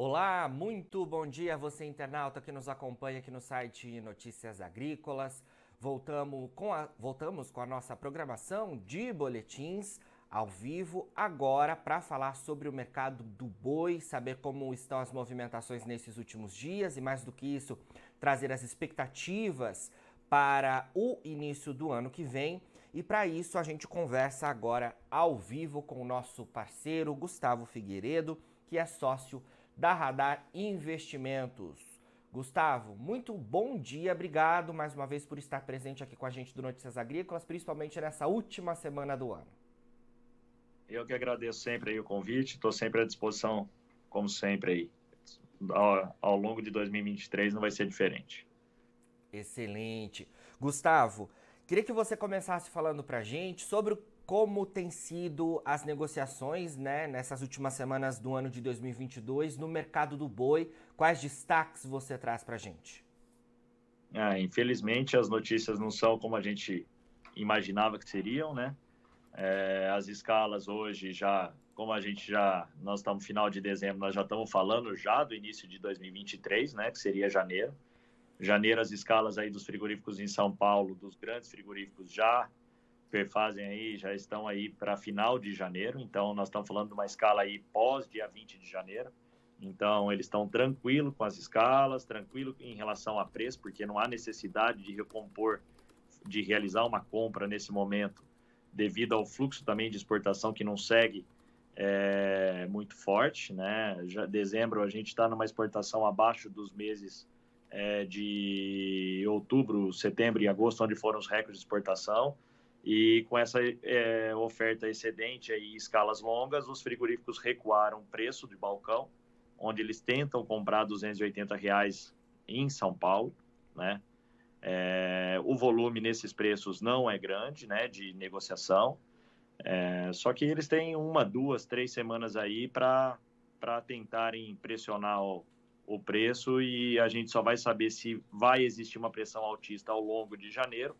Olá, muito bom dia você internauta que nos acompanha aqui no site Notícias Agrícolas. Voltamos com a, voltamos com a nossa programação de boletins ao vivo agora para falar sobre o mercado do boi, saber como estão as movimentações nesses últimos dias e mais do que isso, trazer as expectativas para o início do ano que vem. E para isso a gente conversa agora ao vivo com o nosso parceiro Gustavo Figueiredo, que é sócio da Radar Investimentos. Gustavo, muito bom dia, obrigado mais uma vez por estar presente aqui com a gente do Notícias Agrícolas, principalmente nessa última semana do ano. Eu que agradeço sempre o convite, estou sempre à disposição, como sempre aí. Ao, ao longo de 2023 não vai ser diferente. Excelente. Gustavo, queria que você começasse falando para a gente sobre o como tem sido as negociações né, nessas últimas semanas do ano de 2022 no mercado do boi. Quais destaques você traz para a gente? Ah, infelizmente, as notícias não são como a gente imaginava que seriam, né? É, as escalas hoje já, como a gente já, nós estamos no final de dezembro, nós já estamos falando já do início de 2023, né? Que seria janeiro. Janeiro, as escalas aí dos frigoríficos em São Paulo, dos grandes frigoríficos já perfazem aí já estão aí para final de janeiro, então nós estamos falando de uma escala aí pós dia 20 de janeiro. Então eles estão tranquilos com as escalas, tranquilo em relação a preço, porque não há necessidade de recompor, de realizar uma compra nesse momento, devido ao fluxo também de exportação que não segue é, muito forte, né? Já dezembro a gente está numa exportação abaixo dos meses é, de outubro, setembro e agosto, onde foram os recordes de exportação. E com essa é, oferta excedente e escalas longas, os frigoríficos recuaram o preço de balcão, onde eles tentam comprar 280 reais em São Paulo, né? É, o volume nesses preços não é grande, né, de negociação. É, só que eles têm uma, duas, três semanas aí para para tentarem pressionar o, o preço e a gente só vai saber se vai existir uma pressão altista ao longo de janeiro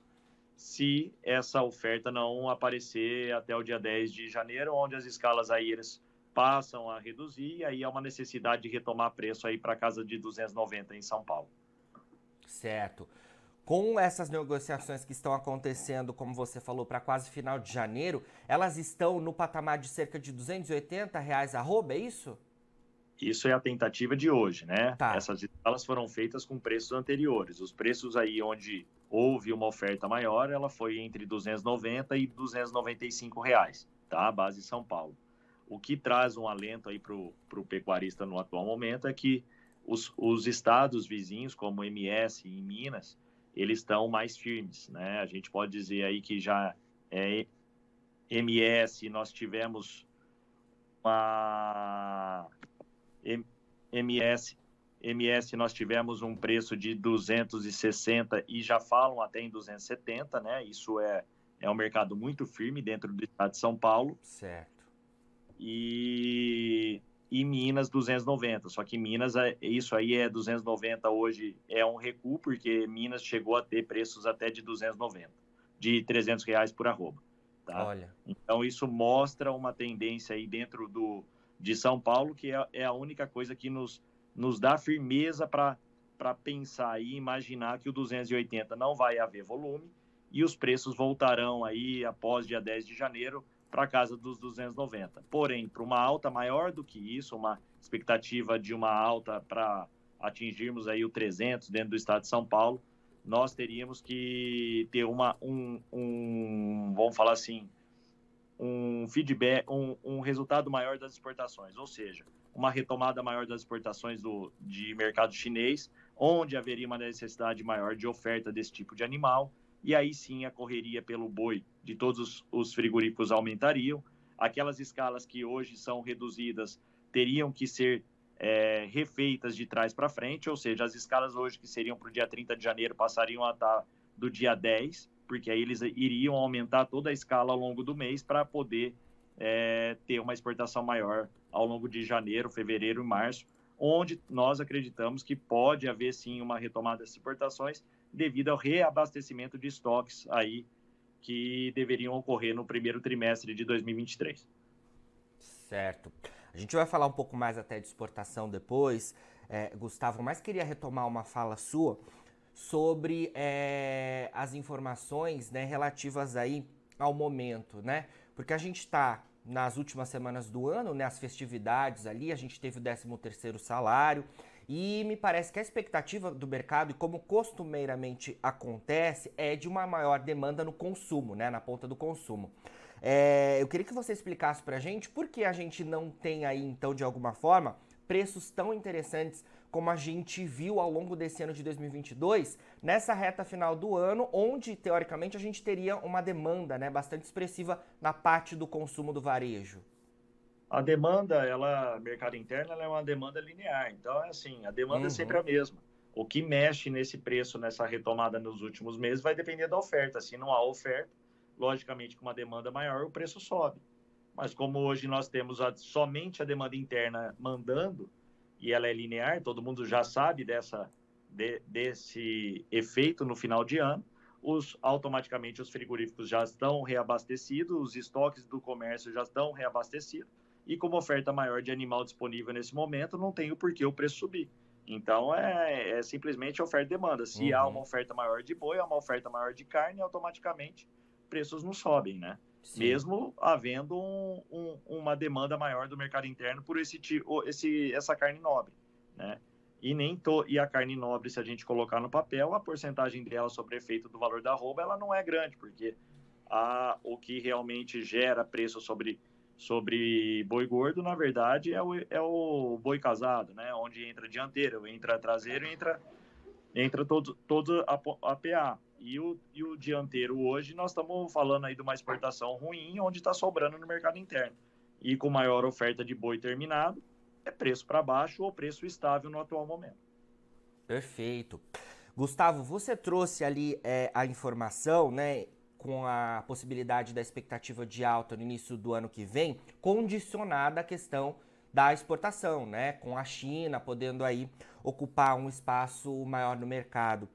se essa oferta não aparecer até o dia 10 de janeiro, onde as escalas aéreas passam a reduzir e aí há uma necessidade de retomar preço aí para casa de 290 em São Paulo. Certo. Com essas negociações que estão acontecendo, como você falou, para quase final de janeiro, elas estão no patamar de cerca de 280 reais arroba, é isso? Isso é a tentativa de hoje, né? Tá. Essas escalas foram feitas com preços anteriores. Os preços aí onde houve uma oferta maior, ela foi entre 290 e 295 reais, tá? A base São Paulo. O que traz um alento aí para o pecuarista no atual momento é que os, os estados vizinhos, como MS e Minas, eles estão mais firmes, né? A gente pode dizer aí que já é MS, nós tivemos uma MS, MS nós tivemos um preço de 260 e já falam até em 270, né? Isso é, é um mercado muito firme dentro do estado de São Paulo. Certo. E, e Minas 290. Só que Minas, é, isso aí é 290 hoje é um recuo, porque Minas chegou a ter preços até de 290, de 300 reais por arroba. Tá? Olha. Então isso mostra uma tendência aí dentro do, de São Paulo, que é, é a única coisa que nos, nos dá firmeza para pensar e imaginar que o 280 não vai haver volume e os preços voltarão aí após dia 10 de janeiro para casa dos 290. Porém, para uma alta maior do que isso, uma expectativa de uma alta para atingirmos aí o 300 dentro do estado de São Paulo, nós teríamos que ter uma um, um vamos falar assim, um feedback, um, um, resultado maior das exportações, ou seja, uma retomada maior das exportações do, de mercado chinês, onde haveria uma necessidade maior de oferta desse tipo de animal, e aí sim a correria pelo boi de todos os, os frigoríficos aumentariam. Aquelas escalas que hoje são reduzidas teriam que ser é, refeitas de trás para frente, ou seja, as escalas hoje que seriam para o dia 30 de janeiro passariam a estar do dia 10, porque aí eles iriam aumentar toda a escala ao longo do mês para poder é, ter uma exportação maior ao longo de janeiro, fevereiro e março, onde nós acreditamos que pode haver sim uma retomada das exportações devido ao reabastecimento de estoques aí que deveriam ocorrer no primeiro trimestre de 2023. Certo. A gente vai falar um pouco mais até de exportação depois, é, Gustavo, mas queria retomar uma fala sua sobre é, as informações né, relativas aí ao momento, né? Porque a gente está nas últimas semanas do ano, né, as festividades ali, a gente teve o 13 terceiro salário, e me parece que a expectativa do mercado, e como costumeiramente acontece, é de uma maior demanda no consumo, né, na ponta do consumo. É, eu queria que você explicasse para a gente por que a gente não tem aí, então, de alguma forma, preços tão interessantes como a gente viu ao longo desse ano de 2022, nessa reta final do ano, onde teoricamente a gente teria uma demanda né, bastante expressiva na parte do consumo do varejo. A demanda, ela, mercado interno, ela é uma demanda linear. Então, é assim, a demanda uhum. é sempre a mesma. O que mexe nesse preço, nessa retomada nos últimos meses, vai depender da oferta. Se não há oferta, logicamente, com uma demanda maior, o preço sobe. Mas como hoje nós temos a, somente a demanda interna mandando, e ela é linear, todo mundo já sabe dessa, de, desse efeito no final de ano, os, automaticamente os frigoríficos já estão reabastecidos, os estoques do comércio já estão reabastecidos, e como oferta maior de animal disponível nesse momento, não tem o porquê o preço subir. Então é, é simplesmente oferta e demanda. Se uhum. há uma oferta maior de boi, há uma oferta maior de carne, automaticamente preços não sobem, né? Sim. mesmo havendo um, um, uma demanda maior do mercado interno por esse, esse essa carne nobre, né? E nem to, e a carne nobre, se a gente colocar no papel, a porcentagem dela sobre efeito do valor da arroba, ela não é grande, porque a, o que realmente gera preço sobre sobre boi gordo, na verdade, é o, é o boi casado, né? Onde entra dianteiro, entra traseiro, entra entra todo, todo a, a PA. E o, e o dianteiro hoje, nós estamos falando aí de uma exportação ruim, onde está sobrando no mercado interno. E com maior oferta de boi terminado, é preço para baixo ou preço estável no atual momento. Perfeito. Gustavo, você trouxe ali é, a informação, né, com a possibilidade da expectativa de alta no início do ano que vem, condicionada à questão da exportação, né, com a China podendo aí ocupar um espaço maior no mercado.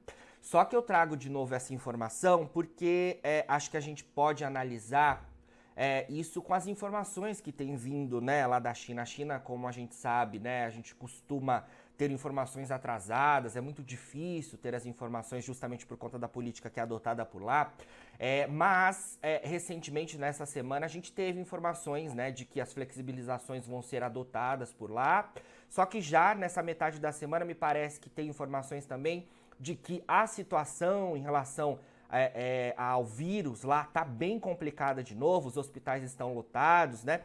Só que eu trago de novo essa informação porque é, acho que a gente pode analisar é, isso com as informações que tem vindo né, lá da China. A China, como a gente sabe, né, a gente costuma ter informações atrasadas, é muito difícil ter as informações justamente por conta da política que é adotada por lá. É, mas, é, recentemente, nessa semana, a gente teve informações né, de que as flexibilizações vão ser adotadas por lá. Só que já nessa metade da semana, me parece que tem informações também de que a situação em relação é, é, ao vírus lá tá bem complicada de novo, os hospitais estão lotados, né?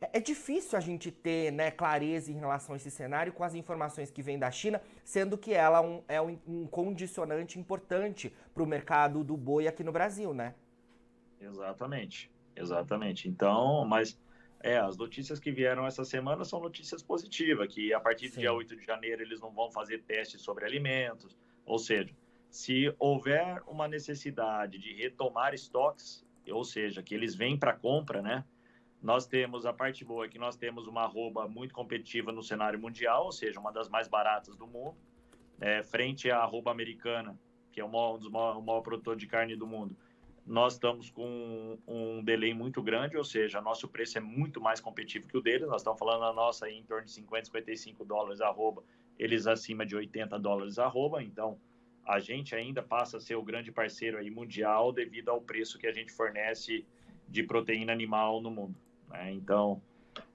É, é difícil a gente ter né, clareza em relação a esse cenário com as informações que vêm da China, sendo que ela um, é um, um condicionante importante para o mercado do boi aqui no Brasil, né? Exatamente, exatamente. Então, mas é, as notícias que vieram essa semana são notícias positivas, que a partir do Sim. dia 8 de janeiro eles não vão fazer testes sobre alimentos, ou seja, se houver uma necessidade de retomar estoques, ou seja, que eles vêm para compra, né? Nós temos a parte boa é que nós temos uma arroba muito competitiva no cenário mundial, ou seja, uma das mais baratas do mundo, é, frente à arroba americana, que é o maior, um dos maior, o maior produtor de carne do mundo. Nós estamos com um delay muito grande, ou seja, nosso preço é muito mais competitivo que o deles. Nós estamos falando a nossa em torno de 50, 55 dólares arroba eles acima de 80 dólares arroba, então a gente ainda passa a ser o grande parceiro aí mundial devido ao preço que a gente fornece de proteína animal no mundo. Né? Então,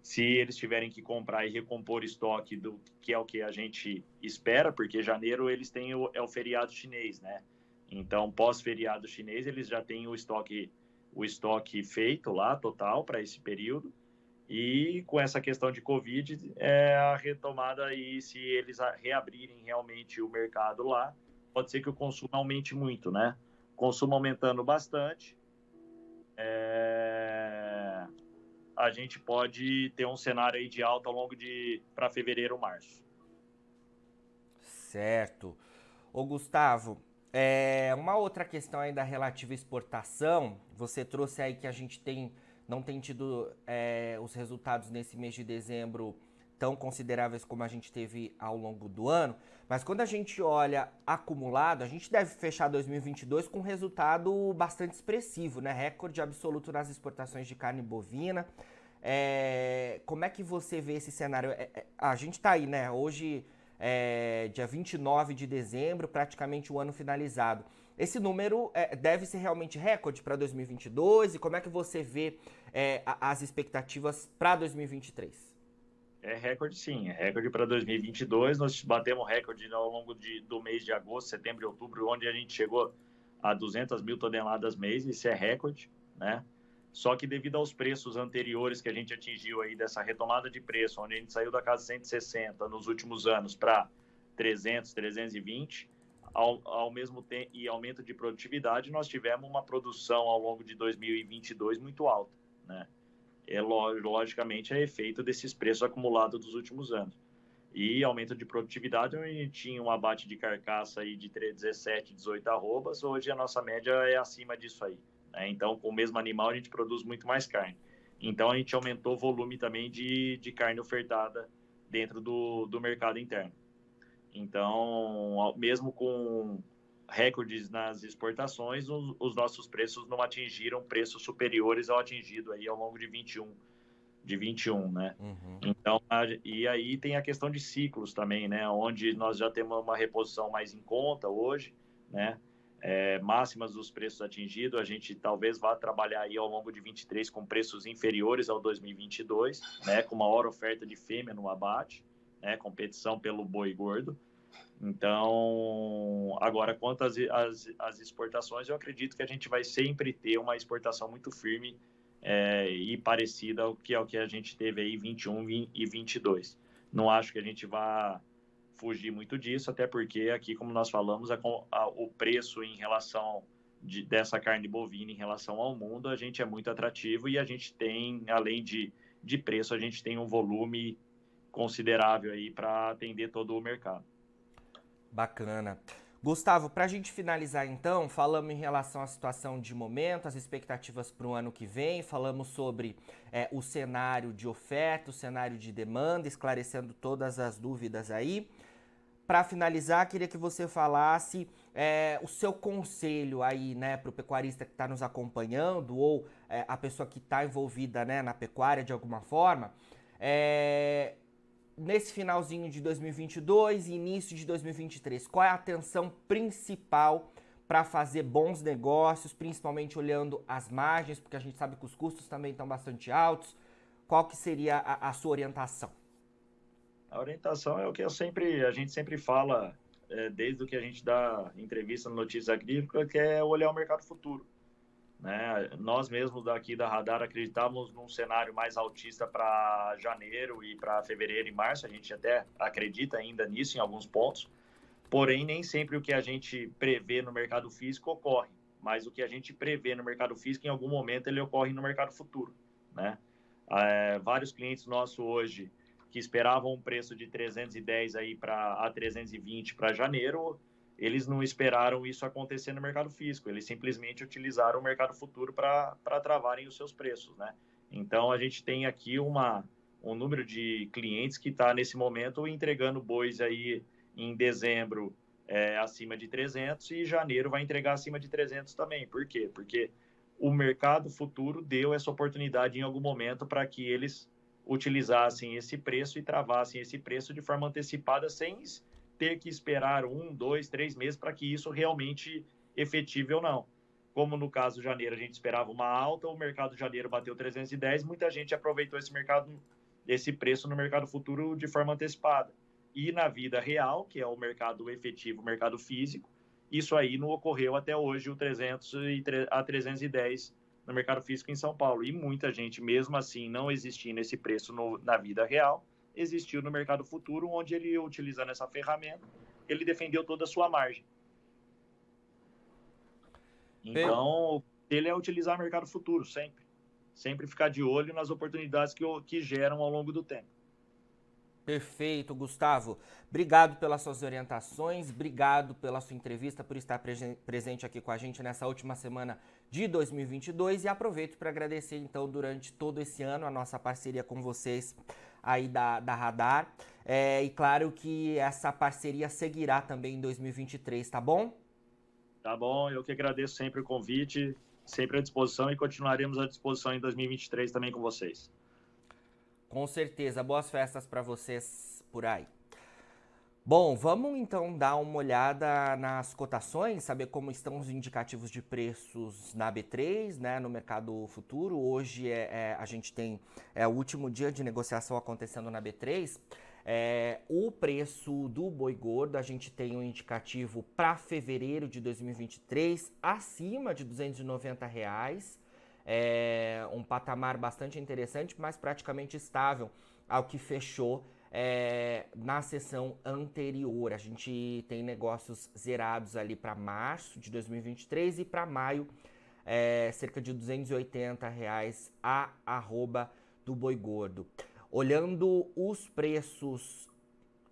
se eles tiverem que comprar e recompor estoque do que é o que a gente espera, porque janeiro eles têm o, é o feriado chinês, né? Então, pós-feriado chinês, eles já têm o estoque o estoque feito lá total para esse período e com essa questão de Covid, é a retomada aí, se eles reabrirem realmente o mercado lá, pode ser que o consumo aumente muito, né? Consumo aumentando bastante, é... a gente pode ter um cenário aí de alta ao longo de para fevereiro, março. Certo. Ô Gustavo, é, uma outra questão aí da relativa exportação, você trouxe aí que a gente tem não tem tido é, os resultados nesse mês de dezembro tão consideráveis como a gente teve ao longo do ano, mas quando a gente olha acumulado, a gente deve fechar 2022 com um resultado bastante expressivo, né? Recorde absoluto nas exportações de carne bovina. É, como é que você vê esse cenário? É, é, a gente está aí, né? Hoje, é, dia 29 de dezembro, praticamente o ano finalizado. Esse número é, deve ser realmente recorde para 2022 e como é que você vê é, as expectativas para 2023? É recorde sim, é recorde para 2022. Nós batemos recorde ao longo de, do mês de agosto, setembro e outubro, onde a gente chegou a 200 mil toneladas mês, isso é recorde, né? Só que devido aos preços anteriores que a gente atingiu aí dessa retomada de preço, onde a gente saiu da casa 160 nos últimos anos para 300, 320, ao, ao mesmo tempo e aumento de produtividade, nós tivemos uma produção ao longo de 2022 muito alta, né? É logicamente é efeito desses preços acumulados dos últimos anos. E aumento de produtividade, a gente tinha um abate de carcaça aí de 17, 18 arrobas, hoje a nossa média é acima disso aí. Né? Então, com o mesmo animal, a gente produz muito mais carne. Então, a gente aumentou o volume também de, de carne ofertada dentro do, do mercado interno. Então, mesmo com recordes nas exportações, os, os, nossos preços não atingiram preços superiores ao atingido aí ao longo de 21, de 21, né? Uhum. Então, a, e aí tem a questão de ciclos também, né? Onde nós já temos uma reposição mais em conta hoje, né? é, máximas dos preços atingidos, a gente talvez vá trabalhar aí ao longo de 23 com preços inferiores ao 2022, né, com maior oferta de fêmea no abate, né, competição pelo boi gordo. Então, agora, quanto às, às, às, exportações, eu acredito que a gente vai sempre ter uma exportação muito firme é, e parecida ao que, ao que a gente teve aí 21 e 22. Não acho que a gente vá fugir muito disso, até porque aqui, como nós falamos, a, a, o preço em relação de, dessa carne bovina em relação ao mundo, a gente é muito atrativo e a gente tem, além de, de preço, a gente tem um volume considerável aí para atender todo o mercado. Bacana. Gustavo, para a gente finalizar então, falamos em relação à situação de momento, as expectativas para o ano que vem, falamos sobre é, o cenário de oferta, o cenário de demanda, esclarecendo todas as dúvidas aí para finalizar, queria que você falasse é, o seu conselho aí, né, para o pecuarista que está nos acompanhando ou é, a pessoa que está envolvida, né, na pecuária de alguma forma, é, nesse finalzinho de 2022 e início de 2023, qual é a atenção principal para fazer bons negócios, principalmente olhando as margens, porque a gente sabe que os custos também estão bastante altos. Qual que seria a, a sua orientação? A orientação é o que eu sempre, a gente sempre fala, é, desde o que a gente dá entrevista no Notícias Agrícolas, que é olhar o mercado futuro. Né? Nós mesmos daqui da Radar acreditávamos num cenário mais altista para janeiro e para fevereiro e março, a gente até acredita ainda nisso em alguns pontos, porém nem sempre o que a gente prevê no mercado físico ocorre, mas o que a gente prevê no mercado físico em algum momento ele ocorre no mercado futuro. Né? É, vários clientes nossos hoje que esperavam um preço de 310 aí para a 320 para janeiro, eles não esperaram isso acontecer no mercado físico, eles simplesmente utilizaram o mercado futuro para travarem os seus preços, né? Então a gente tem aqui uma um número de clientes que está nesse momento entregando bois aí em dezembro é, acima de 300 e janeiro vai entregar acima de 300 também. Por quê? Porque o mercado futuro deu essa oportunidade em algum momento para que eles utilizassem esse preço e travassem esse preço de forma antecipada sem ter que esperar um, dois, três meses para que isso realmente efetive ou não. Como no caso de janeiro a gente esperava uma alta, o mercado de janeiro bateu 310, muita gente aproveitou esse mercado, esse preço no mercado futuro de forma antecipada. E na vida real, que é o mercado efetivo, o mercado físico, isso aí não ocorreu até hoje o 300 a 310 no mercado físico em São Paulo. E muita gente, mesmo assim, não existindo esse preço no, na vida real, existiu no mercado futuro, onde ele, utilizando essa ferramenta, ele defendeu toda a sua margem. Então, ele é utilizar o mercado futuro, sempre. Sempre ficar de olho nas oportunidades que, que geram ao longo do tempo. Perfeito, Gustavo. Obrigado pelas suas orientações, obrigado pela sua entrevista, por estar presente aqui com a gente nessa última semana de 2022 e aproveito para agradecer então durante todo esse ano a nossa parceria com vocês aí da, da Radar é, e claro que essa parceria seguirá também em 2023, tá bom? Tá bom, eu que agradeço sempre o convite, sempre à disposição e continuaremos à disposição em 2023 também com vocês. Com certeza. Boas festas para vocês por aí. Bom, vamos então dar uma olhada nas cotações, saber como estão os indicativos de preços na B3, né, no mercado futuro. Hoje é, é a gente tem é, o último dia de negociação acontecendo na B3. É, o preço do boi gordo, a gente tem um indicativo para fevereiro de 2023 acima de 290 reais. É um patamar bastante interessante, mas praticamente estável ao que fechou é, na sessão anterior. A gente tem negócios zerados ali para março de 2023 e para maio, é, cerca de 280 reais a arroba do boi gordo. Olhando os preços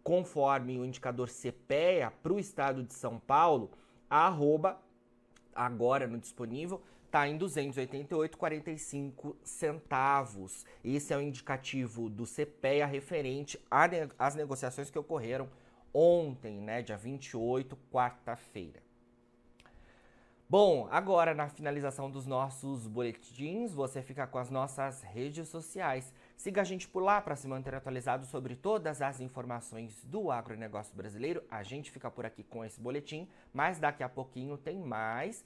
conforme o indicador CPEA para o estado de São Paulo, a arroba agora no disponível está em 288,45 centavos. Esse é o indicativo do CPEA referente às negociações que ocorreram ontem, né, dia 28, quarta-feira. Bom, agora na finalização dos nossos boletins, você fica com as nossas redes sociais. Siga a gente por lá para se manter atualizado sobre todas as informações do agronegócio brasileiro. A gente fica por aqui com esse boletim, mas daqui a pouquinho tem mais.